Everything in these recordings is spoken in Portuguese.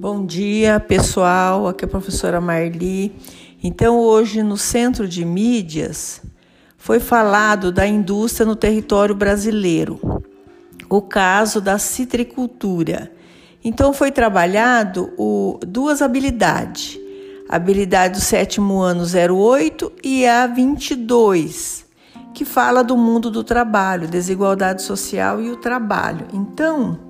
Bom dia, pessoal. Aqui é a professora Marli. Então, hoje no Centro de Mídias foi falado da indústria no território brasileiro, o caso da citricultura. Então, foi trabalhado o, duas habilidades: a habilidade do sétimo ano 08 e a 22, que fala do mundo do trabalho, desigualdade social e o trabalho. Então,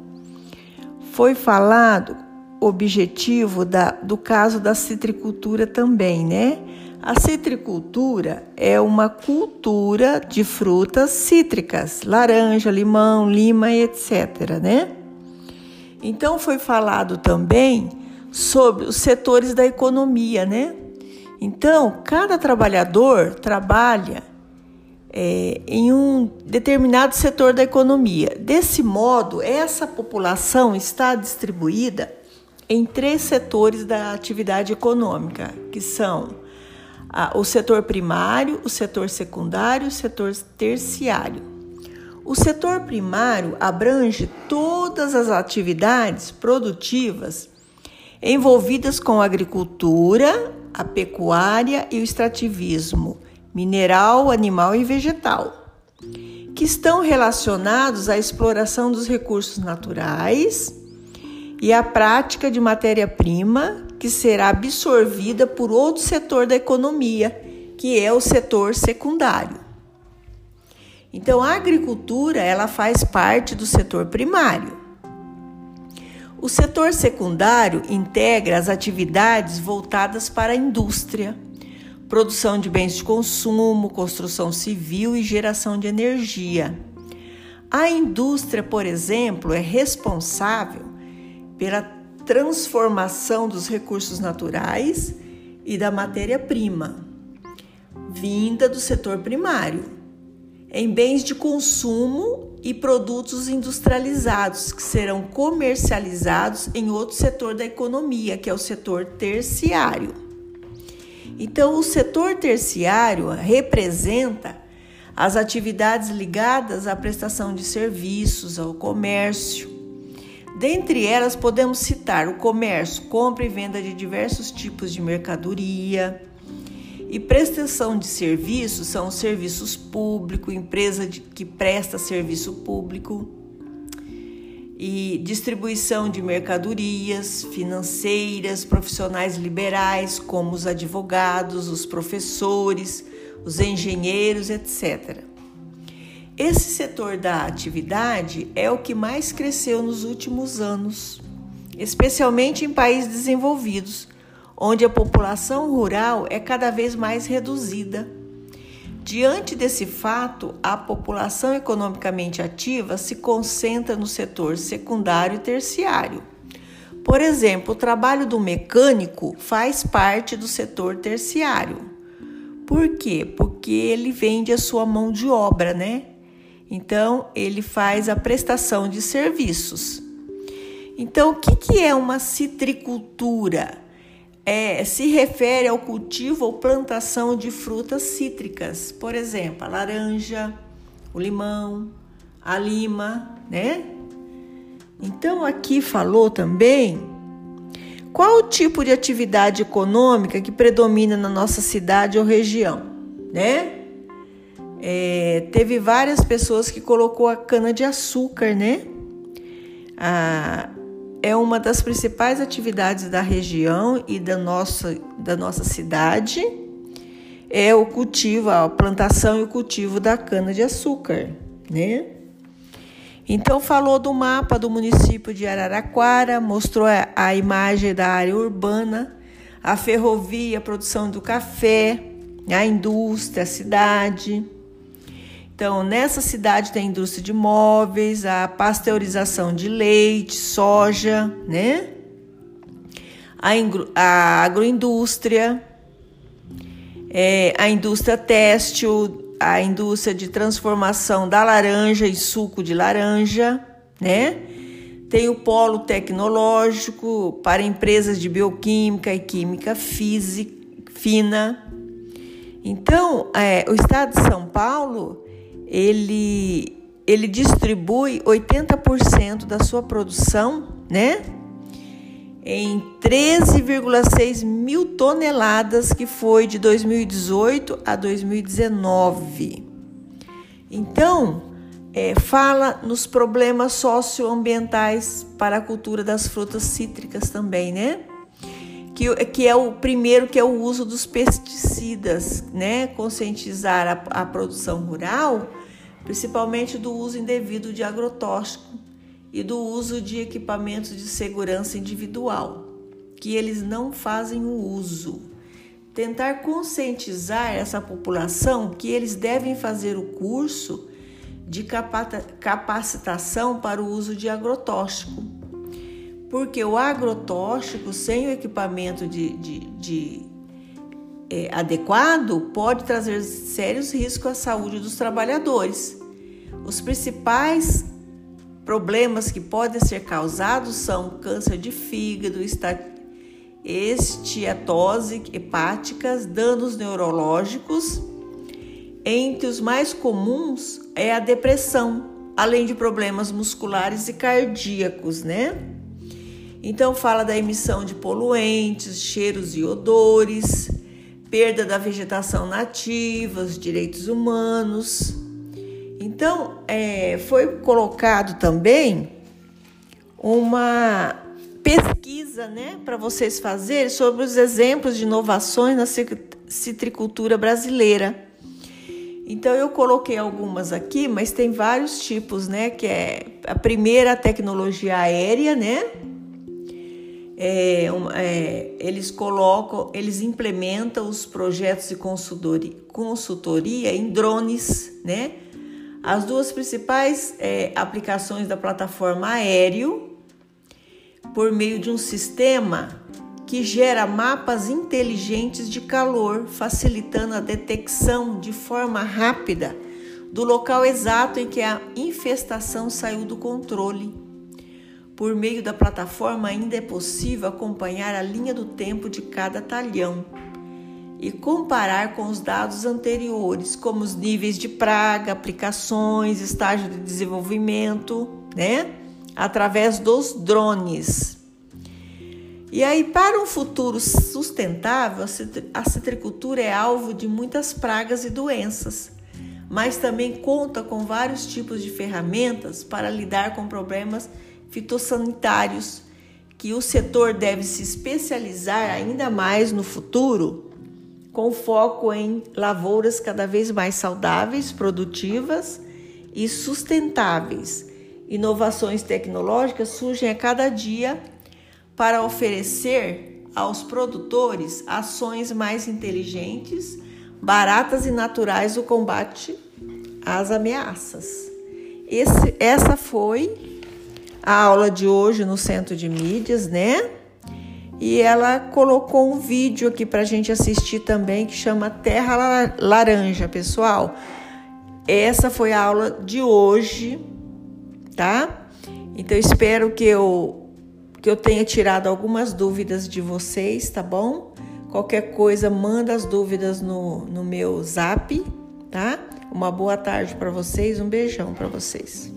foi falado objetivo da, do caso da citricultura também, né? A citricultura é uma cultura de frutas cítricas, laranja, limão, lima, etc, né? Então foi falado também sobre os setores da economia, né? Então, cada trabalhador trabalha é, em um determinado setor da economia. Desse modo, essa população está distribuída em três setores da atividade econômica, que são o setor primário, o setor secundário e o setor terciário. O setor primário abrange todas as atividades produtivas envolvidas com a agricultura, a pecuária e o extrativismo mineral, animal e vegetal, que estão relacionados à exploração dos recursos naturais e a prática de matéria-prima que será absorvida por outro setor da economia, que é o setor secundário. Então, a agricultura ela faz parte do setor primário. O setor secundário integra as atividades voltadas para a indústria, produção de bens de consumo, construção civil e geração de energia. A indústria, por exemplo, é responsável pela transformação dos recursos naturais e da matéria-prima, vinda do setor primário, em bens de consumo e produtos industrializados que serão comercializados em outro setor da economia, que é o setor terciário. Então, o setor terciário representa as atividades ligadas à prestação de serviços, ao comércio, Dentre elas, podemos citar o comércio, compra e venda de diversos tipos de mercadoria. E prestação de serviços são serviços públicos, empresa de, que presta serviço público. E distribuição de mercadorias financeiras, profissionais liberais, como os advogados, os professores, os engenheiros, etc. Esse setor da atividade é o que mais cresceu nos últimos anos, especialmente em países desenvolvidos, onde a população rural é cada vez mais reduzida. Diante desse fato, a população economicamente ativa se concentra no setor secundário e terciário. Por exemplo, o trabalho do mecânico faz parte do setor terciário. Por quê? Porque ele vende a sua mão de obra, né? Então, ele faz a prestação de serviços. Então, o que, que é uma citricultura? É, se refere ao cultivo ou plantação de frutas cítricas, por exemplo, a laranja, o limão, a lima, né? Então, aqui falou também qual o tipo de atividade econômica que predomina na nossa cidade ou região, né? É, teve várias pessoas que colocou a cana de açúcar, né? É uma das principais atividades da região e da nossa, da nossa cidade. É o cultivo, a plantação e o cultivo da cana de açúcar, né? Então falou do mapa do município de Araraquara, mostrou a, a imagem da área urbana, a ferrovia, a produção do café, a indústria, a cidade. Então, nessa cidade tem indústria de móveis, a pasteurização de leite, soja, né? A, a agroindústria, é, a indústria têxtil, a indústria de transformação da laranja e suco de laranja, né? Tem o polo tecnológico para empresas de bioquímica e química física, fina. Então, é, o estado de São Paulo ele, ele distribui 80% da sua produção, né? em 13,6 mil toneladas, que foi de 2018 a 2019. Então, é, fala nos problemas socioambientais para a cultura das frutas cítricas também, né? Que, que é o primeiro, que é o uso dos pesticidas, né? Conscientizar a, a produção rural, principalmente do uso indevido de agrotóxico e do uso de equipamentos de segurança individual, que eles não fazem o uso. Tentar conscientizar essa população que eles devem fazer o curso de capacitação para o uso de agrotóxico. Porque o agrotóxico, sem o equipamento de, de, de é, adequado, pode trazer sérios riscos à saúde dos trabalhadores. Os principais problemas que podem ser causados são câncer de fígado, esteatose hepáticas, danos neurológicos entre os mais comuns é a depressão, além de problemas musculares e cardíacos, né? Então fala da emissão de poluentes, cheiros e odores, perda da vegetação nativa, os direitos humanos. Então é, foi colocado também uma pesquisa, né, para vocês fazerem sobre os exemplos de inovações na citricultura brasileira. Então eu coloquei algumas aqui, mas tem vários tipos, né? Que é a primeira a tecnologia aérea, né? É, é, eles colocam, eles implementam os projetos de consultoria, consultoria em drones, né? As duas principais é, aplicações da plataforma aéreo, por meio de um sistema que gera mapas inteligentes de calor, facilitando a detecção de forma rápida do local exato em que a infestação saiu do controle. Por meio da plataforma, ainda é possível acompanhar a linha do tempo de cada talhão e comparar com os dados anteriores, como os níveis de praga, aplicações, estágio de desenvolvimento, né? Através dos drones. E aí, para um futuro sustentável, a citricultura é alvo de muitas pragas e doenças, mas também conta com vários tipos de ferramentas para lidar com problemas fitossanitários que o setor deve se especializar ainda mais no futuro, com foco em lavouras cada vez mais saudáveis, produtivas e sustentáveis. Inovações tecnológicas surgem a cada dia para oferecer aos produtores ações mais inteligentes, baratas e naturais do combate às ameaças. Esse, essa foi a aula de hoje no Centro de Mídias, né? E ela colocou um vídeo aqui para a gente assistir também que chama Terra Laranja, pessoal. Essa foi a aula de hoje, tá? Então espero que eu que eu tenha tirado algumas dúvidas de vocês, tá bom? Qualquer coisa, manda as dúvidas no, no meu zap, tá? Uma boa tarde para vocês, um beijão para vocês.